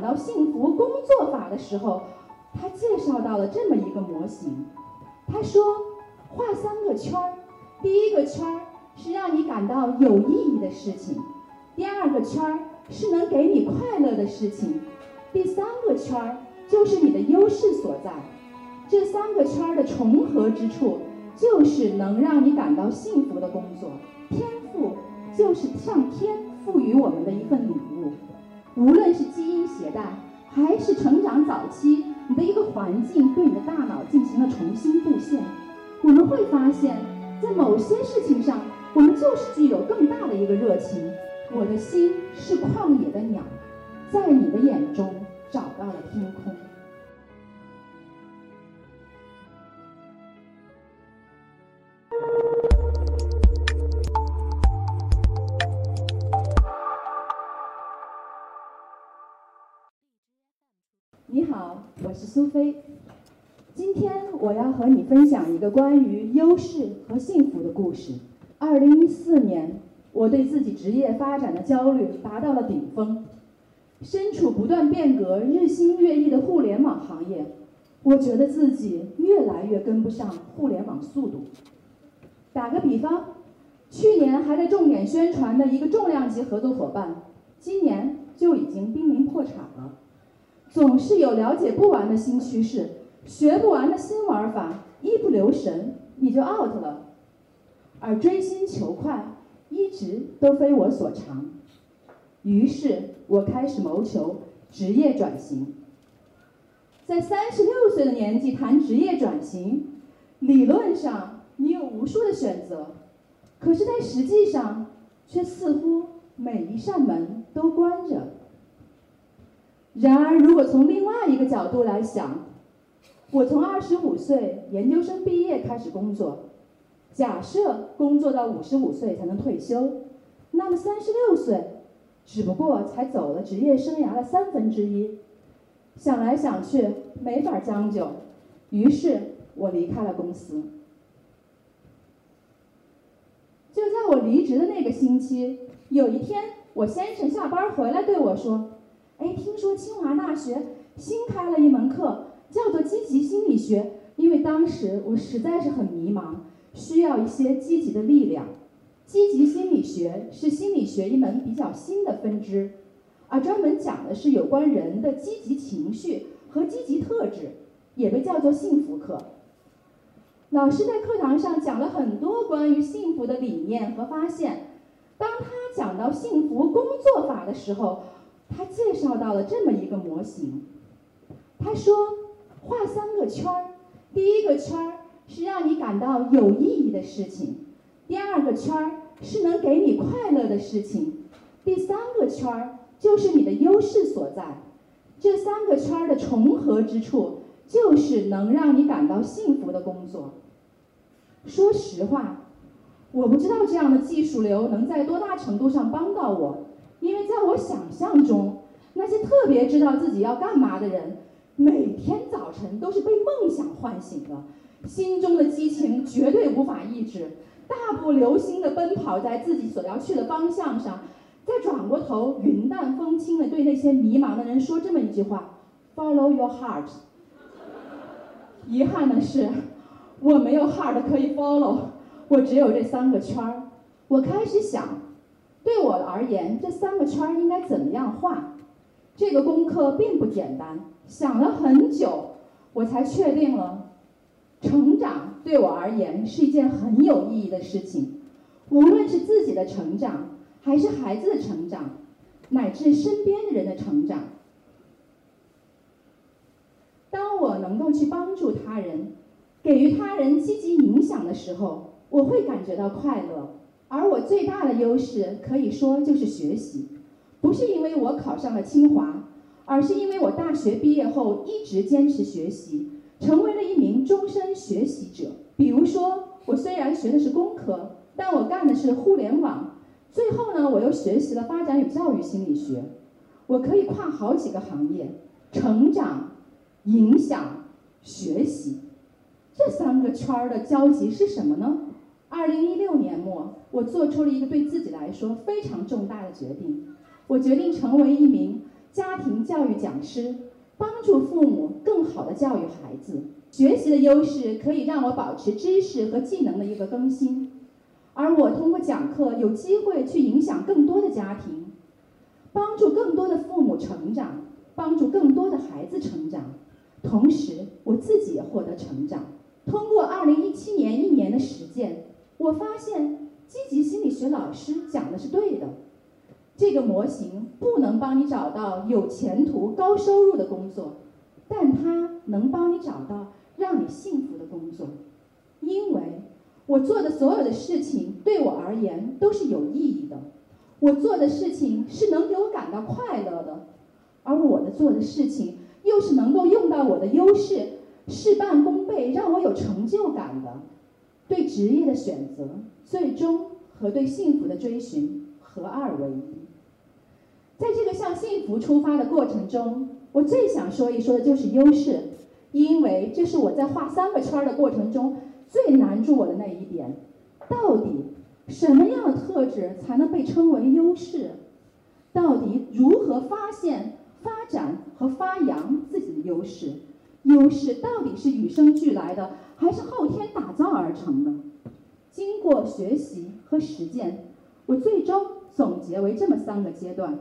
讲到幸福工作法的时候，他介绍到了这么一个模型。他说，画三个圈儿，第一个圈儿是让你感到有意义的事情，第二个圈儿是能给你快乐的事情，第三个圈儿就是你的优势所在。这三个圈儿的重合之处，就是能让你感到幸福的工作。天赋就是上天赋予我们的一份礼物。无论是基因携带，还是成长早期，你的一个环境对你的大脑进行了重新布线，我们会发现，在某些事情上，我们就是具有更大的一个热情。我的心是旷野的鸟，在你的眼中找到了天空。是苏菲。今天我要和你分享一个关于优势和幸福的故事。二零一四年，我对自己职业发展的焦虑达到了顶峰。身处不断变革、日新月异的互联网行业，我觉得自己越来越跟不上互联网速度。打个比方，去年还在重点宣传的一个重量级合作伙伴，今年就已经濒临破产了。总是有了解不完的新趋势，学不完的新玩法，一不留神你就 out 了。而追星求快一直都非我所长，于是我开始谋求职业转型。在三十六岁的年纪谈职业转型，理论上你有无数的选择，可是，在实际上却似乎每一扇门都关着。然而，如果从另外一个角度来想，我从二十五岁研究生毕业开始工作，假设工作到五十五岁才能退休，那么三十六岁只不过才走了职业生涯的三分之一。想来想去，没法将就，于是我离开了公司。就在我离职的那个星期，有一天，我先生下班回来对我说。哎，听说清华大学新开了一门课，叫做积极心理学。因为当时我实在是很迷茫，需要一些积极的力量。积极心理学是心理学一门比较新的分支，而专门讲的是有关人的积极情绪和积极特质，也被叫做幸福课。老师在课堂上讲了很多关于幸福的理念和发现。当他讲到幸福工作法的时候，他介绍到了这么一个模型，他说，画三个圈儿，第一个圈儿是让你感到有意义的事情，第二个圈儿是能给你快乐的事情，第三个圈儿就是你的优势所在。这三个圈儿的重合之处，就是能让你感到幸福的工作。说实话，我不知道这样的技术流能在多大程度上帮到我。因为在我想象中，那些特别知道自己要干嘛的人，每天早晨都是被梦想唤醒的，心中的激情绝对无法抑制，大步流星地奔跑在自己所要去的方向上，再转过头，云淡风轻地对那些迷茫的人说这么一句话：“Follow your heart。”遗憾的是，我没有 heart 可以 follow，我只有这三个圈儿。我开始想。对我而言，这三个圈应该怎么样画？这个功课并不简单，想了很久，我才确定了。成长对我而言是一件很有意义的事情，无论是自己的成长，还是孩子的成长，乃至身边的人的成长。当我能够去帮助他人，给予他人积极影响的时候，我会感觉到快乐。而我最大的优势，可以说就是学习，不是因为我考上了清华，而是因为我大学毕业后一直坚持学习，成为了一名终身学习者。比如说，我虽然学的是工科，但我干的是互联网，最后呢，我又学习了发展与教育心理学，我可以跨好几个行业，成长、影响、学习，这三个圈儿的交集是什么呢？二零一六年末，我做出了一个对自己来说非常重大的决定，我决定成为一名家庭教育讲师，帮助父母更好的教育孩子。学习的优势可以让我保持知识和技能的一个更新，而我通过讲课有机会去影响更多的家庭，帮助更多的父母成长，帮助更多的孩子成长，同时我自己也获得成长。通过2017年一年的实践，我发现积极心理学老师讲的是对的。这个模型不能帮你找到有前途、高收入的工作，但它能帮你找到让你幸福的工作，因为我做的所有的事情对我而言都是有意义的，我做的事情是能给我感到快乐的，而我的做的事情又是能够用到我的优势，事半功倍，让我有成就感的。对职业的选择，最终和对幸福的追寻合二为一。在这个向幸福出发的过程中，我最想说一说的就是优势，因为这是我在画三个圈的过程中最难住我的那一点。到底什么样的特质才能被称为优势？到底如何发现、发展和发扬自己的优势？优势到底是与生俱来的，还是后天打造而成的？经过学习和实践，我最终总结为这么三个阶段。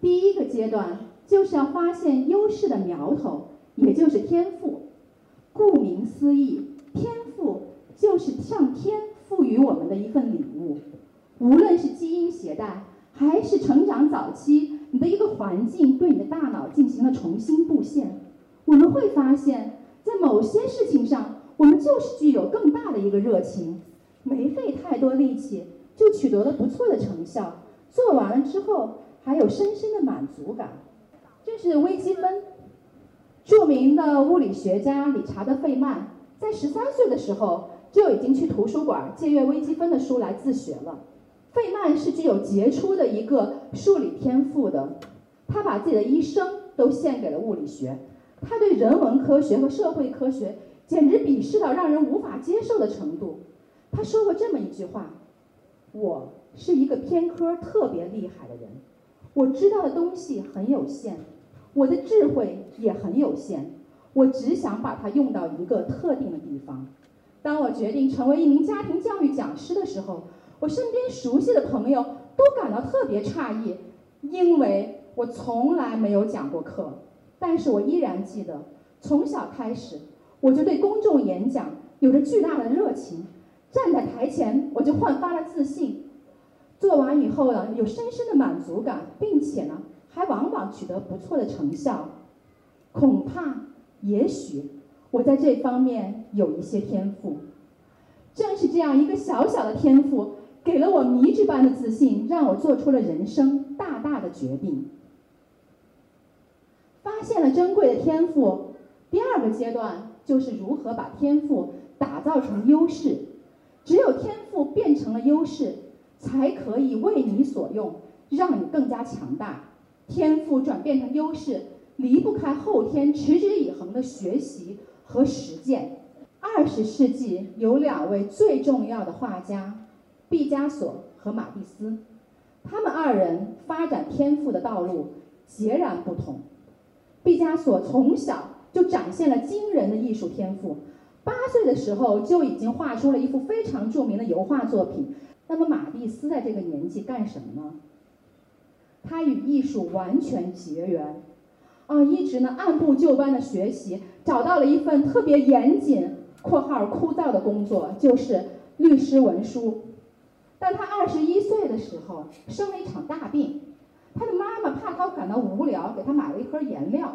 第一个阶段就是要发现优势的苗头，也就是天赋。顾名思义，天赋就是上天赋予我们的一份礼物。无论是基因携带，还是成长早期，你的一个环境对你的大脑进行了重新布线，我们会发现，在某些事情上，我们就是具有更大的一个热情，没费太多力气就取得了不错的成效。做完了之后。还有深深的满足感，这是微积分。著名的物理学家理查德·费曼在十三岁的时候就已经去图书馆借阅微积分的书来自学了。费曼是具有杰出的一个数理天赋的，他把自己的一生都献给了物理学。他对人文科学和社会科学简直鄙视到让人无法接受的程度。他说过这么一句话：“我是一个偏科特别厉害的人。”我知道的东西很有限，我的智慧也很有限，我只想把它用到一个特定的地方。当我决定成为一名家庭教育讲师的时候，我身边熟悉的朋友都感到特别诧异，因为我从来没有讲过课。但是我依然记得，从小开始我就对公众演讲有着巨大的热情，站在台前我就焕发了自信。做完以后呢，有深深的满足感，并且呢，还往往取得不错的成效。恐怕，也许，我在这方面有一些天赋。正是这样一个小小的天赋，给了我迷之般的自信，让我做出了人生大大的决定。发现了珍贵的天赋，第二个阶段就是如何把天赋打造成优势。只有天赋变成了优势。才可以为你所用，让你更加强大。天赋转变成优势，离不开后天持之以恒的学习和实践。二十世纪有两位最重要的画家，毕加索和马蒂斯，他们二人发展天赋的道路截然不同。毕加索从小就展现了惊人的艺术天赋，八岁的时候就已经画出了一幅非常著名的油画作品。那么马蒂斯在这个年纪干什么呢？他与艺术完全结缘，啊，一直呢按部就班的学习，找到了一份特别严谨（括号枯燥）的工作，就是律师文书。但他二十一岁的时候生了一场大病，他的妈妈怕他感到无聊，给他买了一盒颜料。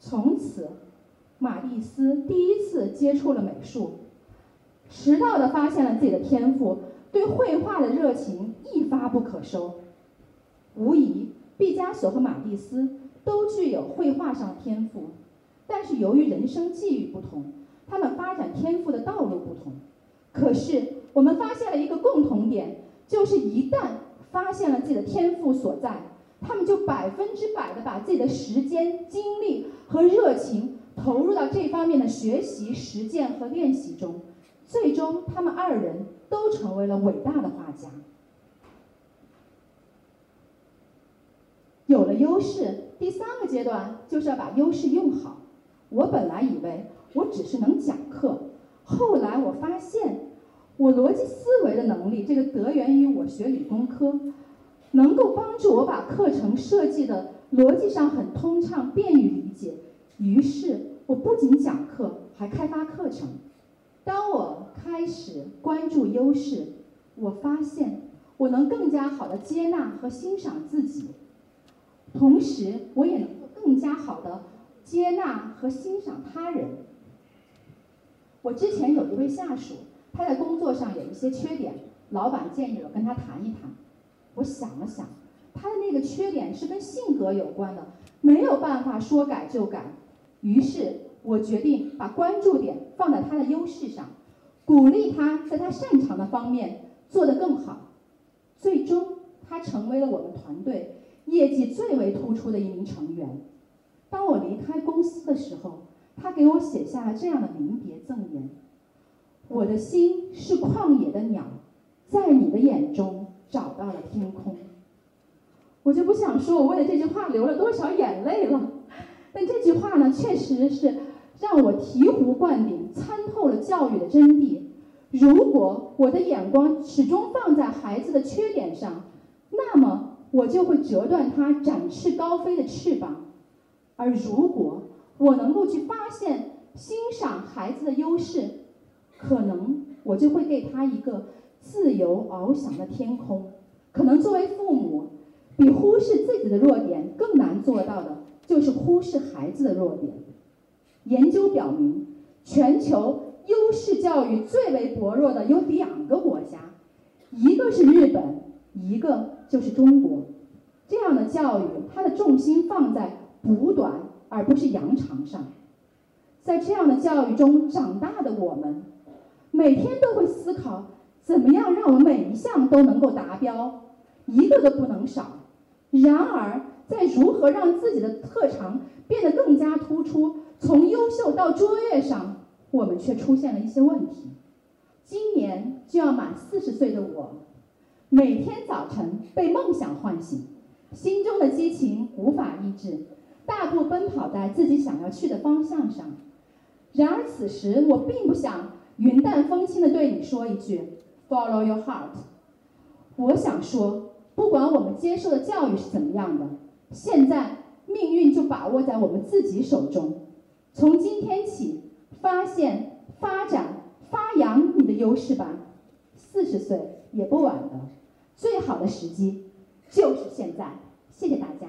从此，马蒂斯第一次接触了美术，迟到的发现了自己的天赋。对绘画的热情一发不可收，无疑，毕加索和马蒂斯都具有绘画上的天赋，但是由于人生际遇不同，他们发展天赋的道路不同。可是，我们发现了一个共同点，就是一旦发现了自己的天赋所在，他们就百分之百的把自己的时间、精力和热情投入到这方面的学习、实践和练习中。最终，他们二人都成为了伟大的画家。有了优势，第三个阶段就是要把优势用好。我本来以为我只是能讲课，后来我发现，我逻辑思维的能力，这个得源于我学理工科，能够帮助我把课程设计的逻辑上很通畅，便于理解。于是，我不仅讲课，还开发课程。当我开始关注优势，我发现我能更加好的接纳和欣赏自己。同时，我也能够更加好的接纳和欣赏他人。我之前有一位下属，他在工作上有一些缺点，老板建议我跟他谈一谈。我想了想，他的那个缺点是跟性格有关的，没有办法说改就改。于是我决定把关注点放在他的优势上，鼓励他在他擅长的方面做得更好。最终，他成为了我们团队。业绩最为突出的一名成员。当我离开公司的时候，他给我写下了这样的临别赠言：“我的心是旷野的鸟，在你的眼中找到了天空。”我就不想说我为了这句话流了多少眼泪了，但这句话呢，确实是让我醍醐灌顶，参透了教育的真谛。如果我的眼光始终放在孩子的缺点上，那么。我就会折断他展翅高飞的翅膀，而如果我能够去发现、欣赏孩子的优势，可能我就会给他一个自由翱翔的天空。可能作为父母，比忽视自己的弱点更难做到的，就是忽视孩子的弱点。研究表明，全球优势教育最为薄弱的有两个国家，一个是日本，一个。就是中国这样的教育，它的重心放在补短而不是扬长上。在这样的教育中长大的我们，每天都会思考怎么样让我每一项都能够达标，一个都不能少。然而，在如何让自己的特长变得更加突出，从优秀到卓越上，我们却出现了一些问题。今年就要满四十岁的我。每天早晨被梦想唤醒，心中的激情无法抑制，大步奔跑在自己想要去的方向上。然而此时我并不想云淡风轻地对你说一句 “Follow your heart”。我想说，不管我们接受的教育是怎么样的，现在命运就把握在我们自己手中。从今天起，发现、发展、发扬你的优势吧。四十岁也不晚的。最好的时机就是现在，谢谢大家。